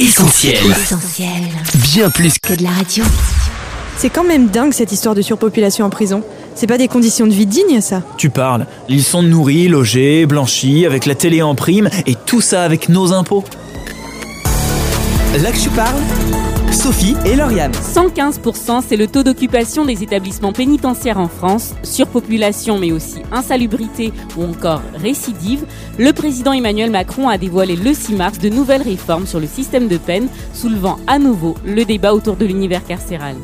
Essentiel. Essentiel. Bien plus que Que de la radio. C'est quand même dingue cette histoire de surpopulation en prison. C'est pas des conditions de vie dignes, ça? Tu parles. Ils sont nourris, logés, blanchis, avec la télé en prime, et tout ça avec nos impôts. Là que tu parles, Sophie et Lauriane. 115%, c'est le taux d'occupation des établissements pénitentiaires en France, surpopulation mais aussi insalubrité ou encore récidive. Le président Emmanuel Macron a dévoilé le 6 mars de nouvelles réformes sur le système de peine, soulevant à nouveau le débat autour de l'univers carcéral.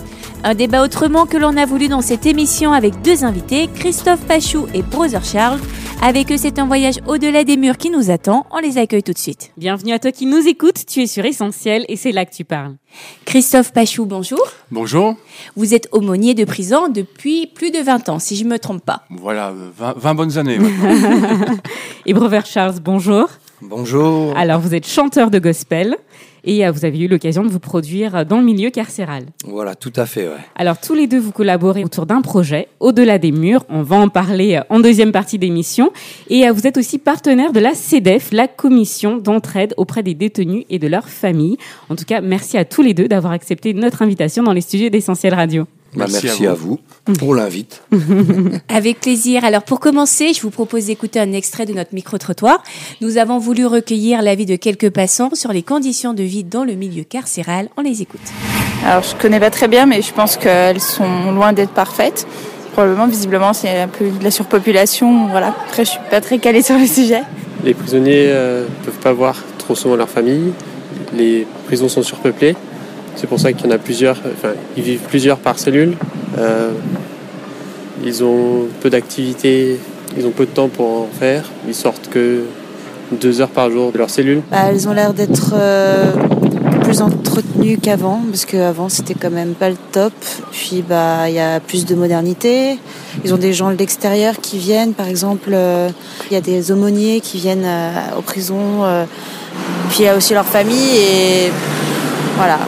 Un débat autrement que l'on a voulu dans cette émission avec deux invités, Christophe Pachou et Brother Charles. Avec eux, c'est un voyage au-delà des murs qui nous attend. On les accueille tout de suite. Bienvenue à toi qui nous écoutes, tu es sur Essentiel et c'est là que tu parles. Christophe Pachou, bonjour. Bonjour. Vous êtes aumônier de prison depuis plus de 20 ans, si je me trompe pas. Voilà, euh, 20, 20 bonnes années maintenant. Et Brother Charles, bonjour. Bonjour. Alors vous êtes chanteur de gospel et euh, vous avez eu l'occasion de vous produire dans le milieu carcéral. Voilà, tout à fait, ouais. Alors tous les deux, vous collaborez autour d'un projet, Au-delà des murs. On va en parler euh, en deuxième partie d'émission. Et euh, vous êtes aussi partenaire de la CEDEF, la commission d'entraide auprès des détenus et de leurs familles. En tout cas, merci à tous les deux d'avoir accepté notre invitation dans les studios d'Essentiel Radio. Bah, Merci merci, à à vous, pour l'invite. Avec plaisir. Alors pour commencer, je vous propose d'écouter un extrait de notre micro-trottoir. Nous avons voulu recueillir l'avis de quelques passants sur les conditions de vie dans le milieu carcéral. On les écoute. Alors je connais pas très bien, mais je pense qu'elles sont loin d'être parfaites. Probablement, visiblement, c'est un peu de la surpopulation. Voilà. Après, je suis pas très calée sur le sujet. Les prisonniers ne peuvent pas voir trop souvent leur famille. Les prisons sont surpeuplées. C'est pour ça qu'il y en a plusieurs. Enfin, ils vivent plusieurs par cellule. Euh, ils ont peu d'activités. Ils ont peu de temps pour en faire. Ils sortent que deux heures par jour de leur cellule. Bah, elles ont l'air d'être euh, plus entretenues qu'avant, parce qu'avant c'était quand même pas le top. Puis bah il y a plus de modernité. Ils ont des gens de l'extérieur qui viennent, par exemple, euh, il y a des aumôniers qui viennent aux prisons. puis il y a aussi leur famille et voilà.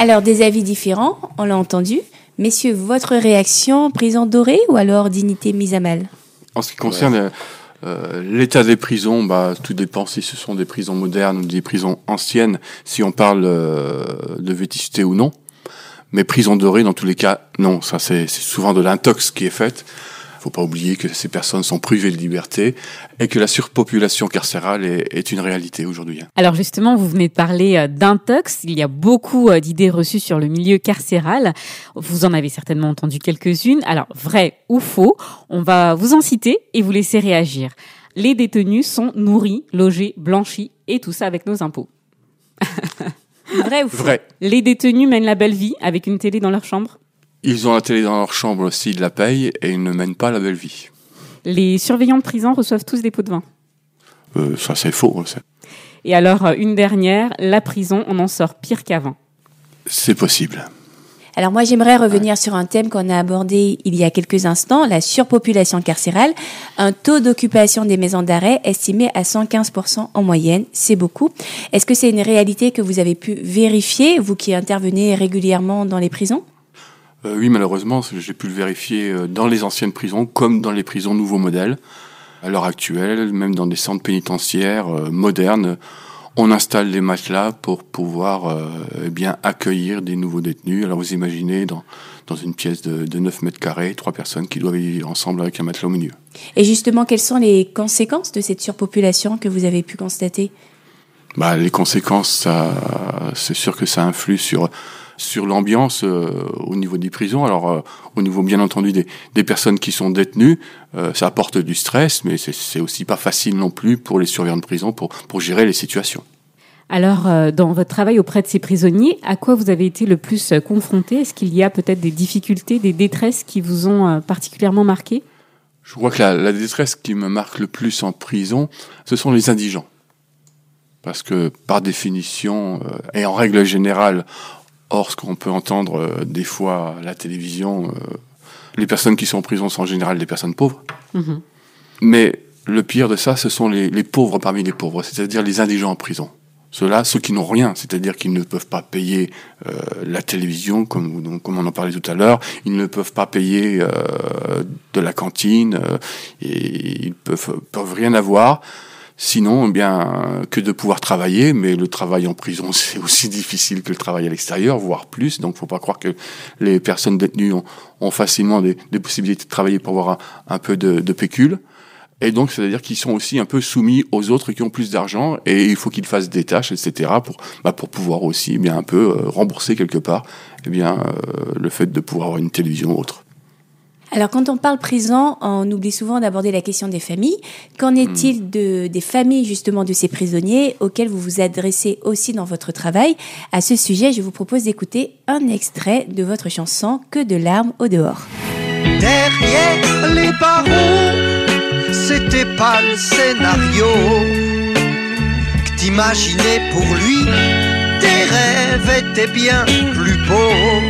Alors des avis différents, on l'a entendu. Messieurs, votre réaction, prison dorée ou alors dignité mise à mal En ce qui concerne euh, euh, l'état des prisons, bah, tout dépend si ce sont des prisons modernes ou des prisons anciennes, si on parle euh, de vétusté ou non. Mais prison dorée, dans tous les cas, non. Ça, c'est c'est souvent de l'intox qui est faite. Faut pas oublier que ces personnes sont privées de liberté et que la surpopulation carcérale est, est une réalité aujourd'hui. hein. Alors justement, vous venez de parler euh, d'intox. Il y a beaucoup euh, d'idées reçues sur le milieu carcéral. Vous en avez certainement entendu quelques-unes. Alors, vrai ou faux, on va vous en citer et vous laisser réagir. Les détenus sont nourris, logés, blanchis et tout ça avec nos impôts. Vrai ou faux? Vrai. Les détenus mènent la belle vie avec une télé dans leur chambre? Ils ont la télé dans leur chambre s'ils la payent et ils ne mènent pas la belle vie. Les surveillants de prison reçoivent tous des pots de vin. Euh, ça, c'est faux. ça. Et alors, euh, une dernière, la prison, on en sort pire qu'avant. C'est possible. Alors moi j'aimerais revenir sur un thème qu'on a abordé il y a quelques instants, la surpopulation carcérale. Un taux d'occupation des maisons d'arrêt estimé à 115% en moyenne, c'est beaucoup. Est-ce que c'est une réalité que vous avez pu vérifier, vous qui intervenez régulièrement dans les prisons? Euh, oui, malheureusement, j'ai pu le vérifier euh, dans les anciennes prisons comme dans les prisons nouveaux modèles. À l'heure actuelle, même dans des centres pénitentiaires euh, modernes, on installe des matelas pour pouvoir euh, eh bien accueillir des nouveaux détenus. Alors vous imaginez dans, dans une pièce de, de 9 mètres carrés, trois personnes qui doivent vivre ensemble avec un matelas au milieu. Et justement, quelles sont les conséquences de cette surpopulation que vous avez pu constater? Bah, les conséquences, c'est sûr que ça influe sur sur l'ambiance euh, au niveau des prisons. Alors, euh, au niveau bien entendu des, des personnes qui sont détenues, euh, ça apporte du stress, mais c'est- aussi pas facile non plus pour les surveillants de prison pour pour gérer les situations. Alors, dans votre travail auprès de ces prisonniers, à quoi vous avez été le plus confronté? Est-ce qu'il y a peut-être des difficultés, des détresses qui vous ont particulièrement marqué? Je crois que la, la détresse qui me marque le plus en prison, ce sont les indigents. Parce que par définition, et en règle générale, hors ce qu'on peut entendre euh, des fois à la télévision, euh, les personnes qui sont en prison sont en général des personnes pauvres. Mhm. Mais le pire de ça, ce sont les, les pauvres parmi les pauvres, c'est-à-dire les indigents en prison. Ceux-là, ceux qui n'ont rien, c'est-à-dire qu'ils ne peuvent pas payer euh, la télévision, comme, donc, comme on en parlait tout à l'heure, ils ne peuvent pas payer euh, de la cantine, euh, et ils peuvent, peuvent rien avoir. Sinon, eh bien, que de pouvoir travailler, mais le travail en prison, c'est aussi difficile que le travail à l'extérieur, voire plus. Donc, faut pas croire que les personnes détenues ont, ont facilement des, des, possibilités de travailler pour avoir un, peu de, de pécule. Et donc, c'est-à-dire qu'ils sont aussi un peu soumis aux autres qui ont plus d'argent et il faut qu'ils fassent des tâches, etc., pour, bah, pour pouvoir aussi eh bien un peu euh, rembourser quelque part eh bien, euh, le fait de pouvoir avoir une télévision ou autre. Alors, quand on parle prison, on oublie souvent d'aborder la question des familles. Qu'en est-il Hmm. de, des familles, justement, de ces prisonniers auxquels vous vous adressez aussi dans votre travail? À ce sujet, je vous propose d'écouter un extrait de votre chanson Que de larmes au dehors. Derrière les barreaux, c'était pas le scénario que t'imaginais pour lui. Tes rêves étaient bien plus beaux.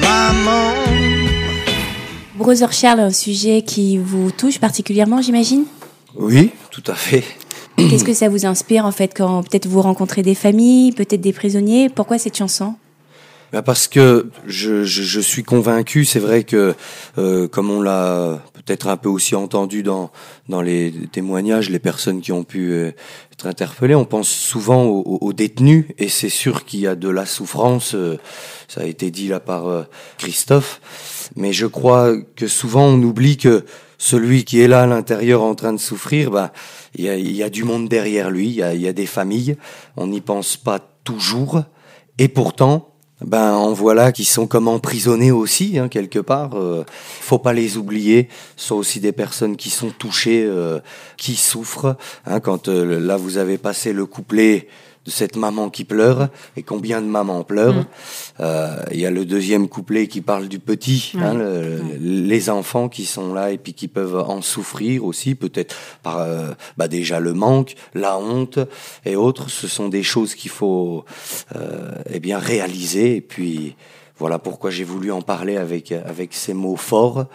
Maman. Brother Charles, un sujet qui vous touche particulièrement, j'imagine Oui, tout à fait. Qu'est-ce que ça vous inspire, en fait, quand peut-être vous rencontrez des familles, peut-être des prisonniers Pourquoi cette chanson Ben parce que je, je, je suis convaincu, c'est vrai que euh, comme on l'a peut-être un peu aussi entendu dans dans les témoignages, les personnes qui ont pu euh, être interpellées, on pense souvent aux, aux détenus et c'est sûr qu'il y a de la souffrance. euh, ça a été dit là par euh, Christophe, mais je crois que souvent on oublie que celui qui est là à l'intérieur en train de souffrir, bah, il y a, y a du monde derrière lui, il y a, y a des familles, on n'y pense pas toujours, et pourtant, ben en voilà qui sont comme emprisonnés aussi hein, quelque part. Euh, faut pas les oublier. Ce sont aussi des personnes qui sont touchées, euh, qui souffrent. Hein, quand euh, là vous avez passé le couplet de cette maman qui pleure et combien de mamans pleurent. Mm. Euh, Il y a le deuxième couplet qui parle du petit, hein, les enfants qui sont là et puis qui peuvent en souffrir aussi, peut-être par euh, bah déjà le manque, la honte et autres. Ce sont des choses qu'il faut euh, eh bien réaliser. Et puis voilà pourquoi j'ai voulu en parler avec avec ces mots forts.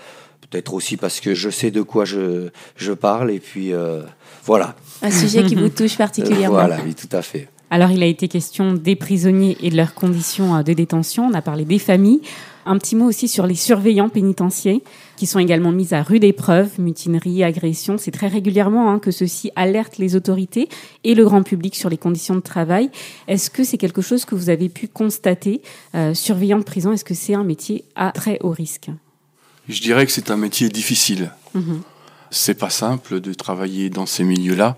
Peut-être aussi parce que je sais de quoi je je parle et puis euh, voilà. Un sujet qui vous touche particulièrement Voilà, oui, tout à fait. Alors, il a été question des prisonniers et de leurs conditions euh, de détention. On a parlé des familles. Un petit mot aussi sur les surveillants pénitentiaires qui sont également mis à rude épreuve, mutinerie, agression. C'est très régulièrement hein, que ceux-ci alertent les autorités et le grand public sur les conditions de travail. Est-ce que c'est quelque chose que vous avez pu constater euh, Surveillant de prison, est-ce que c'est un métier à très haut risque? Je dirais que c'est un métier difficile. Mhm. C'est pas simple de travailler dans ces milieux-là.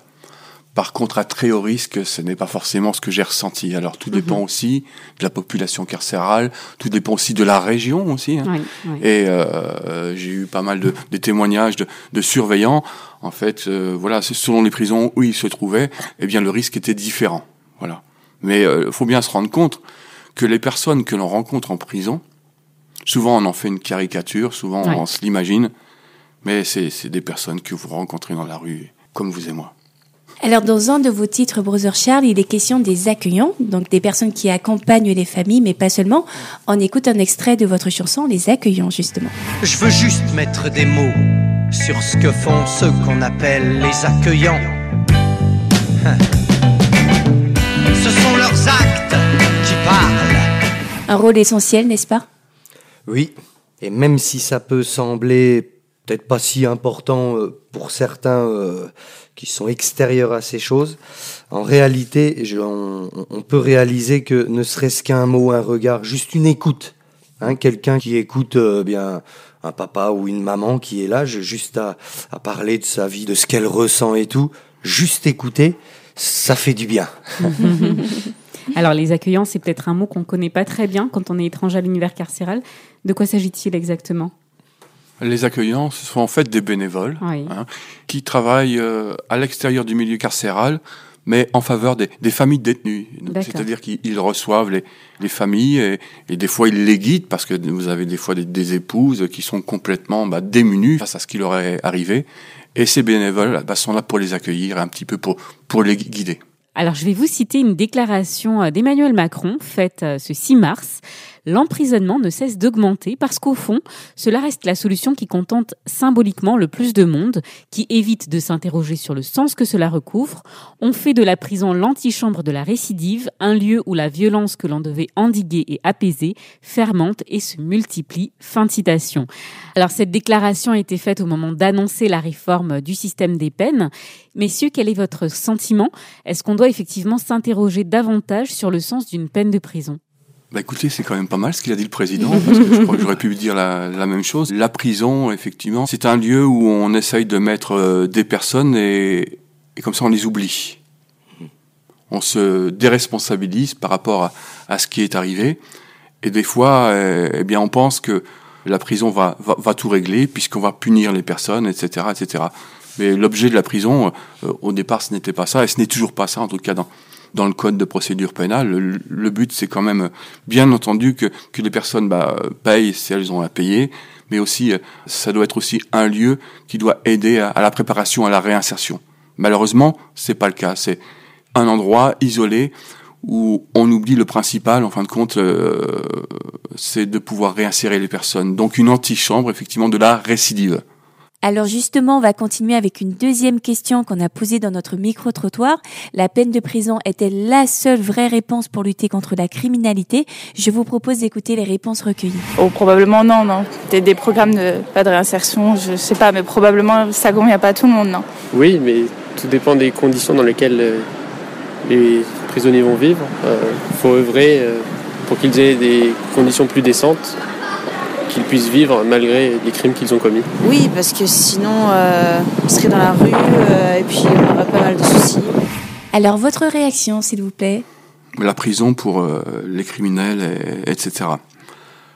Par contre, à très haut risque, ce n'est pas forcément ce que j'ai ressenti. Alors, tout dépend aussi de la population carcérale, tout dépend aussi de la région aussi. hein. Oui, oui. Et euh, j'ai eu pas mal de, de témoignages de, de surveillants. En fait, euh, voilà, selon les prisons où ils se trouvaient, eh bien, le risque était différent. Voilà. Mais il faut bien se rendre compte que les personnes que l'on rencontre en prison, souvent on en fait une caricature, souvent on se l'imagine, mais c'est des personnes que vous rencontrez dans la rue, comme vous et moi. Alors, dans un de vos titres, Brother Charles, il est question des accueillants, donc des personnes qui accompagnent les familles, mais pas seulement. On écoute un extrait de votre chanson, Les accueillants, justement. Je veux juste mettre des mots sur ce que font ceux qu'on appelle les accueillants. Ce sont leurs actes qui parlent. Un rôle essentiel, n'est-ce pas? Oui, et même si ça peut sembler peut-être pas si important euh, pour certains euh, qui sont extérieurs à ces choses, en réalité, on, peut réaliser que ne serait-ce qu'un mot, un regard, juste une écoute, hein, quelqu'un qui écoute euh, bien un papa ou une maman qui est là, juste à, à parler de sa vie, de ce qu'elle ressent et tout, juste écouter, ça fait du bien. Alors, les accueillants, c'est peut-être un mot qu'on connaît pas très bien quand on est étranger à l'univers carcéral. De quoi s'agit-il exactement? Les accueillants, ce sont en fait des bénévoles Oui. hein, qui travaillent euh, à l'extérieur du milieu carcéral, mais en faveur des, des familles détenues. C'est-à-dire qu'ils ils reçoivent les, les familles et, et des fois ils les guident parce que vous avez des fois des, des épouses qui sont complètement bah, démunies face à ce qui leur est arrivé. Et ces bénévoles bah, sont là pour les accueillir, un petit peu pour, pour les gu- guider. Alors, je vais vous citer une déclaration euh, d'Emmanuel Macron faite euh, ce 6 mars l'emprisonnement ne cesse d'augmenter parce qu'au fond, cela reste la solution qui contente symboliquement le plus de monde, qui évite de s'interroger sur le sens que cela recouvre. On fait de la prison l'antichambre de la récidive, un lieu où la violence que l'on devait endiguer et apaiser fermente et se multiplie. Fin de citation. Alors cette déclaration a été faite au moment d'annoncer la réforme du système des peines. Messieurs, quel est votre sentiment? Est-ce qu'on doit effectivement s'interroger davantage sur le sens d'une peine de prison? Bah écoutez, c'est quand même pas mal ce qu'il a dit le président, parce que je crois que j'aurais pu dire la, même chose. La prison, effectivement, c'est un lieu où on essaye de mettre euh, des personnes et, et comme ça on les oublie. On se déresponsabilise par rapport à, à ce qui est arrivé. Et des fois, euh, eh bien, on pense que la prison va, va, va tout régler puisqu'on va punir les personnes, etc., etc. Mais l'objet de la prison, euh, au départ, ce n'était pas ça, et ce n'est toujours pas ça, en tout cas dans, dans le code de procédure pénale. Le, but, c'est quand même, bien entendu, que, que les personnes bah, payent si elles ont à payer, mais aussi, euh, ça doit être aussi un lieu qui doit aider à, à la préparation, à la réinsertion. Malheureusement, c'est pas le cas. C'est un endroit isolé où on oublie le principal, en fin de compte, euh, c'est de pouvoir réinsérer les personnes. Donc une antichambre, effectivement, de la récidive. Alors justement, on va continuer avec une deuxième question qu'on a posée dans notre micro-trottoir. La peine de prison est-elle la seule vraie réponse pour lutter contre la criminalité? Je vous propose d'écouter les réponses recueillies. Oh, probablement non, non. Des, des programmes de pas de réinsertion, je sais pas, mais probablement ça convient pas à tout le monde, non. Oui, mais tout dépend des conditions dans lesquelles euh, les prisonniers vont vivre. Il euh, faut œuvrer euh, pour qu'ils aient des conditions plus décentes qu'ils puissent vivre malgré les crimes qu'ils ont commis. Oui, parce que sinon, euh, on serait dans la rue euh, et puis on aurait pas mal de soucis. Alors, votre réaction, s'il vous plaît? La prison pour euh, les criminels, et, etc.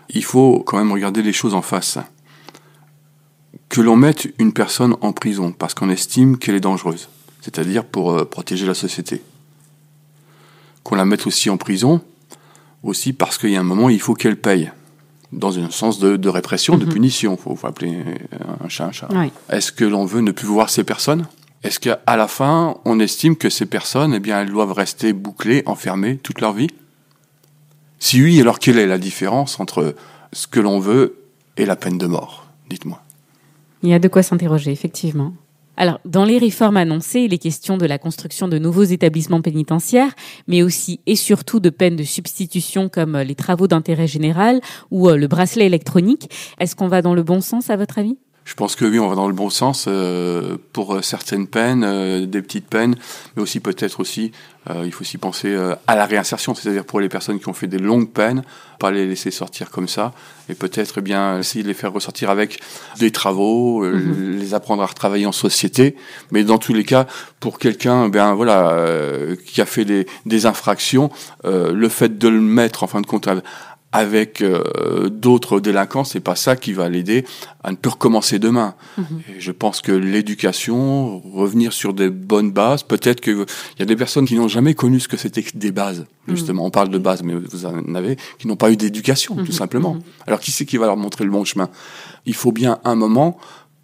Il faut quand même regarder les choses en face. Que l'on mette une personne en prison parce qu'on estime qu'elle est dangereuse, c'est-à-dire pour euh, protéger la société. Qu'on la mette aussi en prison, aussi parce qu'il y a un moment, il faut qu'elle paye dans un sens de, de répression, de Mhm. punition. Il faut, faut appeler un chat un chat. Oui. Est-ce que l'on veut ne plus voir ces personnes? Est-ce qu'à la fin, on estime que ces personnes, eh bien, elles doivent rester bouclées, enfermées toute leur vie? Si oui, alors quelle est la différence entre ce que l'on veut et la peine de mort? Dites-moi. Il y a de quoi s'interroger, effectivement. Alors, dans les réformes annoncées, il est question de la construction de nouveaux établissements pénitentiaires, mais aussi et surtout de peines de substitution comme euh, les travaux d'intérêt général ou euh, le bracelet électronique. Est-ce qu'on va dans le bon sens, à votre avis? Je pense que oui, on va dans le bon sens euh, pour euh, certaines peines, euh, des petites peines, mais aussi peut-être aussi, euh, il faut aussi penser euh, à la réinsertion, c'est-à-dire pour les personnes qui ont fait des longues peines, pas les laisser sortir comme ça, et peut-être eh bien essayer de les faire ressortir avec des travaux, euh, les apprendre à retravailler en société. Mais dans tous les cas, pour quelqu'un, eh bien voilà, euh, qui a fait des, des infractions, euh, le fait de le mettre en fin de compte avec euh, d'autres délinquants, c'est pas ça qui va l'aider à ne plus recommencer demain. Et je pense que l'éducation, revenir sur des bonnes bases, peut-être qu'il y a des personnes qui n'ont jamais connu ce que c'était que des bases. Justement, on parle de bases, mais vous en avez qui n'ont pas eu d'éducation, tout simplement. Alors qui c'est qui va leur montrer le bon chemin? Il faut bien un moment,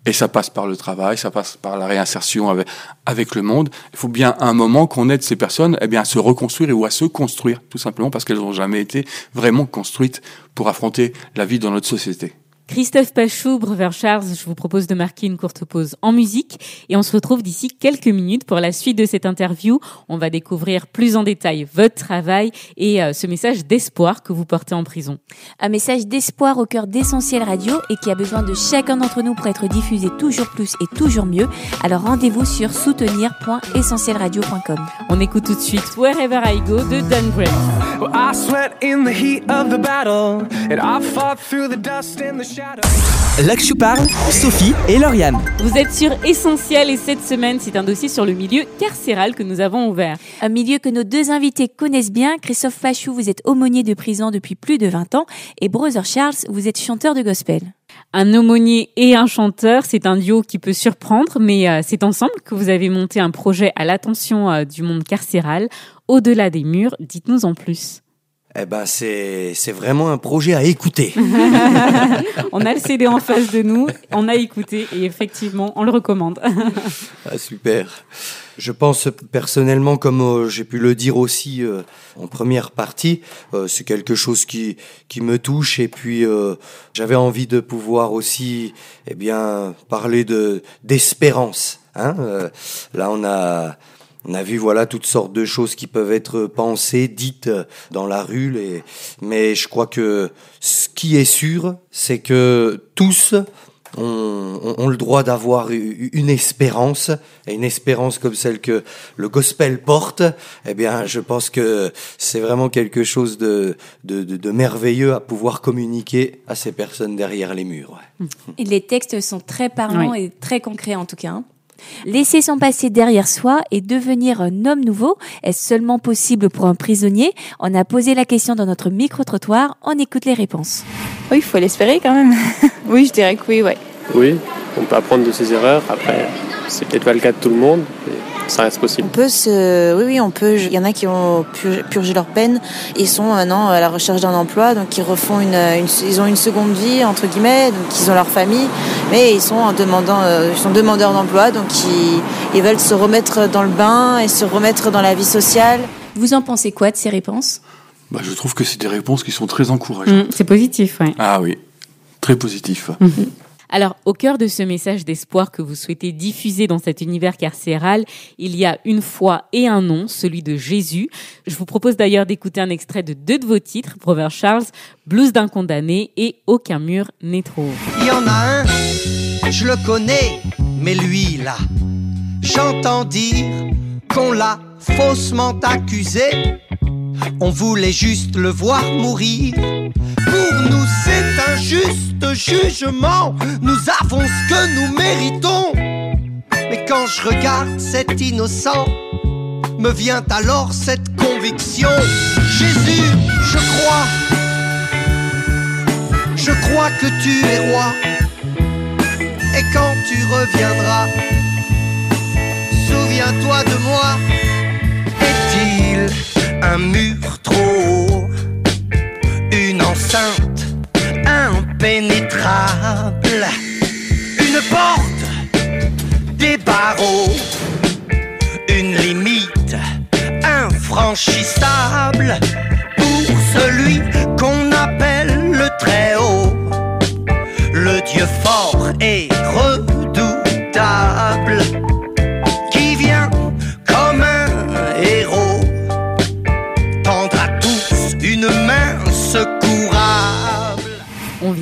et ça passe par le travail, ça passe par la réinsertion avec, avec le monde. Il faut bien un moment qu'on aide ces personnes eh bien, à se reconstruire ou à se construire, tout simplement parce qu'elles n'ont jamais été vraiment construites pour affronter la vie dans notre société. Christophe Pachou, Brever Charles, je vous propose de marquer une courte pause en musique et on se retrouve d'ici quelques minutes pour la suite de cette interview. On va découvrir plus en détail votre travail et euh, ce message d'espoir que vous portez en prison. Un message d'espoir au cœur d'Essentiel Radio et qui a besoin de chacun d'entre nous pour être diffusé toujours plus et toujours mieux. Alors rendez-vous sur soutenir.essentielradio.com. On écoute tout de suite Wherever I Go de Don Gray. Well, I sweat in the heat of the battle, and I fought through the dust and the je parle, Sophie et Lauriane. Vous êtes sur Essentiel et cette semaine, c'est un dossier sur le milieu carcéral que nous avons ouvert. Un milieu que nos deux invités connaissent bien. Christophe Pachou, vous êtes aumônier de prison depuis plus de 20 ans et Brother Charles, vous êtes chanteur de gospel. Un aumônier et un chanteur, c'est un duo qui peut surprendre, mais euh, c'est ensemble que vous avez monté un projet à l'attention euh, du monde carcéral, au-delà des murs. Dites-nous en plus. Eh ben c'est c'est vraiment un projet à écouter. on a le CD en face de nous, on a écouté et effectivement, on le recommande. ah, super. Je pense personnellement, comme euh, j'ai pu le dire aussi euh, en première partie, euh, c'est quelque chose qui qui me touche et puis j'avais envie de pouvoir aussi, eh bien, parler de d'espérance. Hein là, on a on a vu voilà toutes sortes de choses qui peuvent être pensées, dites dans la rue, mais je crois que ce qui est sûr, c'est que tous ont, le droit d'avoir une espérance, et une espérance comme celle que le gospel porte, eh bien, je pense que c'est vraiment quelque chose de, de, de, merveilleux à pouvoir communiquer à ces personnes derrière les murs. Et les textes sont très parlants et très concrets en tout cas. Laisser son passé derrière soi et devenir un homme nouveau, est seulement possible pour un prisonnier? On a posé la question dans notre micro-trottoir, on écoute les réponses. Oui, il faut l'espérer quand même. oui, je dirais que oui, ouais. Oui, on peut apprendre de ses erreurs. Après, c'est peut-être pas le cas de tout le monde ça reste possible. On peut se, oui, oui, on peut. Il y en a qui ont purgé leur peine et sont maintenant à la recherche d'un emploi, donc ils refont une, ils ont une seconde vie entre guillemets, donc ils ont leur famille, mais ils sont en demandant, euh, ils sont demandeurs d'emploi, donc ils, ils veulent se remettre dans le bain et se remettre dans la vie sociale. Vous en pensez quoi de ces réponses? Bah, je trouve que c'est des réponses qui sont très encourageantes. Mmh, c'est positif, oui. Ah oui, très positif. Mmh. Alors, au cœur de ce message d'espoir que vous souhaitez diffuser dans cet univers carcéral, il y a une foi et un nom, celui de Jésus. Je vous propose d'ailleurs d'écouter un extrait de deux de vos titres, Proverbe Charles, Blues d'un condamné et Aucun mur n'est trop. Il y en a un, je le connais, mais lui là, j'entends dire qu'on l'a faussement accusé. On voulait juste le voir mourir. Pour nous, c'est un juste jugement. Nous avons ce que nous méritons. Mais quand je regarde cet innocent, me vient alors cette conviction. Jésus, je crois, je crois que tu es roi. Et quand tu reviendras, souviens-toi de moi. Est-il un mur trop enceinte impénétrable, une porte, des barreaux, une limite infranchissable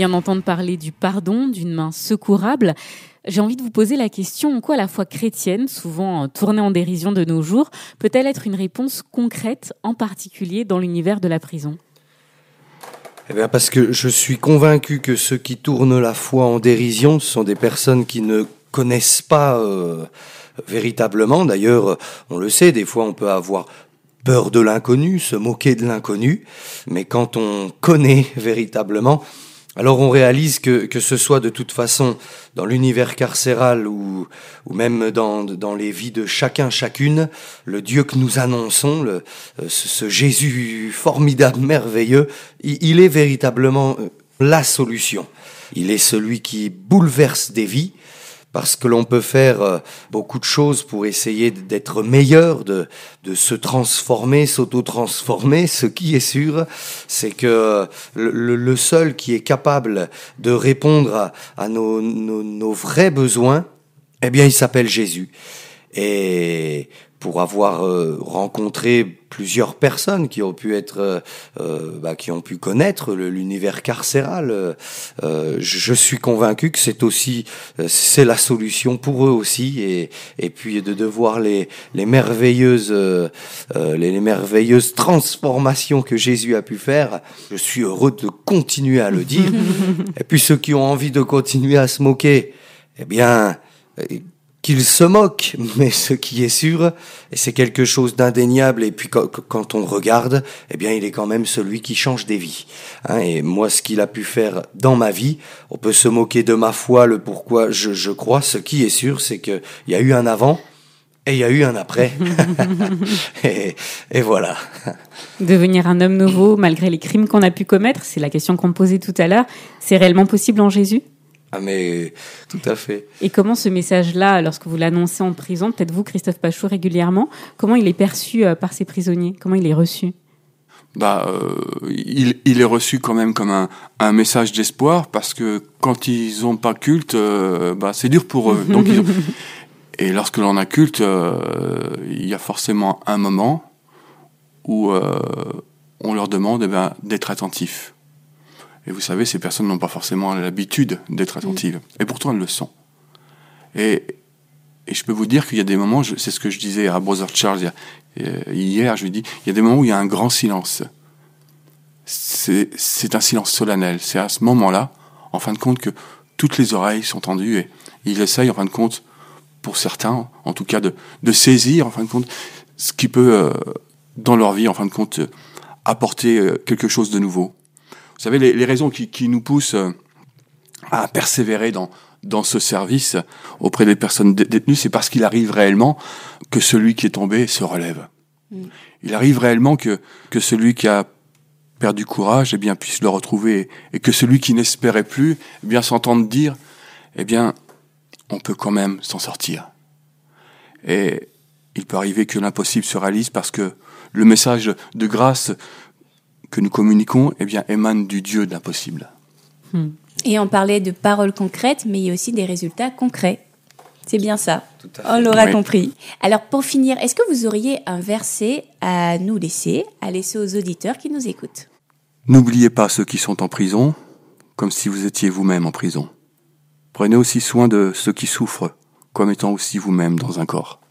vient d'entendre parler du pardon, d'une main secourable. J'ai envie de vous poser la question en quoi la foi chrétienne, souvent tournée en dérision de nos jours, peut-elle être une réponse concrète, en particulier dans l'univers de la prison? Eh bien parce que je suis convaincu que ceux qui tournent la foi en dérision sont des personnes qui ne connaissent pas euh, véritablement. D'ailleurs, on le sait, des fois on peut avoir peur de l'inconnu, se moquer de l'inconnu, mais quand on connaît véritablement, alors on réalise que, que ce soit de toute façon dans l'univers carcéral ou, ou même dans, dans les vies de chacun, chacune, le Dieu que nous annonçons, le, euh, ce, Jésus formidable, merveilleux, il est véritablement euh, la solution. Il est celui qui bouleverse des vies, parce que l'on peut faire euh, beaucoup de choses pour essayer d'être meilleur, de, se transformer, s'auto-transformer. Ce qui est sûr, c'est que le, le, seul qui est capable de répondre à, nos, vrais besoins, eh bien, il s'appelle Jésus. Et pour avoir euh, rencontré plusieurs personnes qui ont pu être, euh, euh bah, qui ont pu connaître l'univers carcéral, euh, je suis convaincu que c'est aussi, c'est la solution pour eux aussi, et, et puis de, de voir les, les merveilleuses, les, les merveilleuses transformations que Jésus a pu faire. Je suis heureux de continuer à le dire. et puis ceux qui ont envie de continuer à se moquer, eh bien, qu'il se moque, mais ce qui est sûr, et c'est quelque chose d'indéniable, et puis quand on regarde, eh bien, il est quand même celui qui change des vies. Hein, et moi, ce qu'il a pu faire dans ma vie, on peut se moquer de ma foi, le pourquoi je, je crois, ce qui est sûr, c'est qu'il y a eu un avant, et il y a eu un après. et, et, voilà. Devenir un homme nouveau malgré les crimes qu'on a pu commettre, c'est la question qu'on posait tout à l'heure. C'est réellement possible en Jésus? Ah mais tout à fait. Et comment ce message-là, lorsque vous l'annoncez en prison, peut-être vous, Christophe Pachou, régulièrement, comment il est perçu euh, par ces prisonniers? Comment il est reçu? Bah, euh, il, il est reçu quand même comme un, un message d'espoir parce que quand ils ont pas culte, euh, bah, c'est dur pour eux. Donc ils ont- Et lorsque l'on a culte, euh, il y a forcément un moment où on leur demande eh ben, d'être attentifs. Et vous savez, ces personnes n'ont pas forcément l'habitude d'être attentives. Et pourtant, elles le sont. Et, et je peux vous dire qu'il y a des moments, c'est ce que je disais à Brother Charles il y a- euh, hier, je lui dis, il y a des moments où il y a un grand silence. C'est un silence solennel. C'est à ce moment-là, en fin de compte, que toutes les oreilles sont tendues et ils essayent, en fin de compte, pour certains, en tout cas, de, de saisir, en fin de compte, ce qui peut, euh, dans leur vie, en fin de compte, euh, apporter euh, quelque chose de nouveau. Vous savez, les, les raisons qui, qui nous poussent euh, à persévérer dans, dans ce service auprès des personnes dé- détenues, c'est parce qu'il arrive réellement que celui qui est tombé se relève. Il arrive réellement que, que celui qui a perdu courage eh bien, puisse le retrouver et que celui qui n'espérait plus eh bien, s'entende dire eh bien, on peut quand même s'en sortir. Et il peut arriver que l'impossible se réalise parce que le message de grâce que nous communiquons eh bien, émane du Dieu de l'impossible. Et on parlait de paroles concrètes, mais il y a aussi des résultats concrets. C'est bien ça. à On l'aura Oui. compris. Alors pour finir, est-ce que vous auriez un verset à nous laisser, à laisser aux auditeurs qui nous écoutent? N'oubliez pas ceux qui sont en prison, comme si vous étiez vous-même en prison. Prenez aussi soin de ceux qui souffrent, comme étant aussi vous-même dans un corps.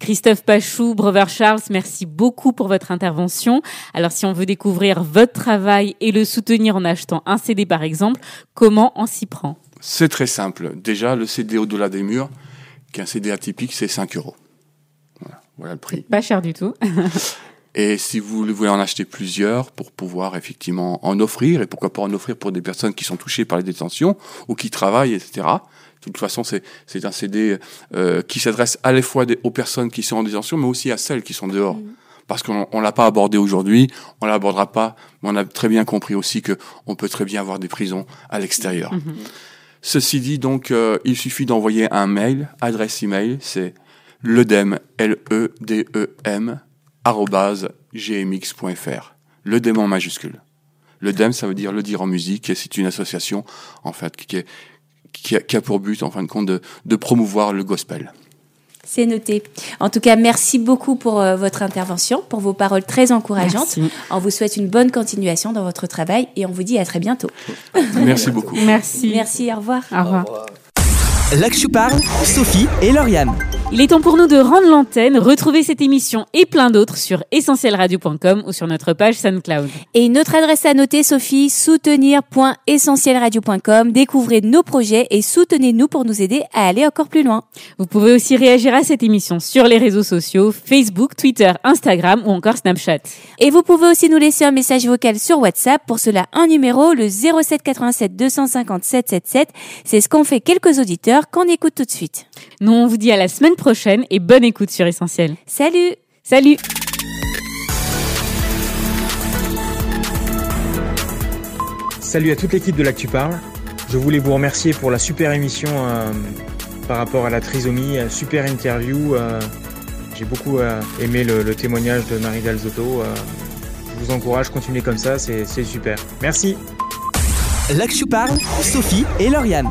Christophe Pachou, Brother Charles, merci beaucoup pour votre intervention. Alors, si on veut découvrir votre travail et le soutenir en achetant un CD par exemple, comment on s'y prend? C'est très simple. Déjà, le CD au-delà des murs, qui est un CD atypique, c'est 5 euros. Voilà, voilà le prix. Pas cher du tout. Et si vous voulez en acheter plusieurs pour pouvoir effectivement en offrir, et pourquoi pas en offrir pour des personnes qui sont touchées par les détentions ou qui travaillent, etc. De toute façon, c'est c'est un CD euh, qui s'adresse à la fois des- aux personnes qui sont en détention, mais aussi à celles qui sont dehors. Parce qu'on on l'a pas abordé aujourd'hui, on l'abordera pas, mais on a très bien compris aussi que on peut très bien avoir des prisons à l'extérieur. Ceci dit, donc, euh, il suffit d'envoyer un mail, adresse email, c'est ledem, L-E-D-E-M, arrobase gmx.fr. Ledem en majuscule. Ledem, ça veut dire le dire en musique, et c'est une association, en fait, qui, est, qui, a, qui a pour but, en fin de compte, de, de promouvoir le gospel. C'est noté. En tout cas, merci beaucoup pour euh, votre intervention, pour vos paroles très encourageantes. Merci. On vous souhaite une bonne continuation dans votre travail et on vous dit à très bientôt. Merci beaucoup. Merci. Merci, au revoir. Au revoir. Là que je parle, Sophie et Lauriane. Il est temps pour nous de rendre l'antenne. Retrouvez cette émission et plein d'autres sur essentielradio.com ou sur notre page SoundCloud. Et une autre adresse à noter, Sophie, soutenir.essentielradio.com. Découvrez nos projets et soutenez-nous pour nous aider à aller encore plus loin. Vous pouvez aussi réagir à cette émission sur les réseaux sociaux, Facebook, Twitter, Instagram ou encore Snapchat. Et vous pouvez aussi nous laisser un message vocal sur WhatsApp. Pour cela, un numéro, le 07 87 250 777. C'est ce qu'ont fait quelques auditeurs qu'on écoute tout de suite. Nous, on vous dit à la semaine prochaine et bonne écoute sur Essentiel. Salut Salut Salut à toute l'équipe de l'Actu Parle. Je voulais vous remercier pour la super émission euh, par rapport à la trisomie, euh, super interview. euh, J'ai beaucoup euh, aimé le, le témoignage de Marie Dalzotto. euh, je vous encourage, continuez comme ça, c'est super. Merci. Là que je parle, Sophie et Lauriane.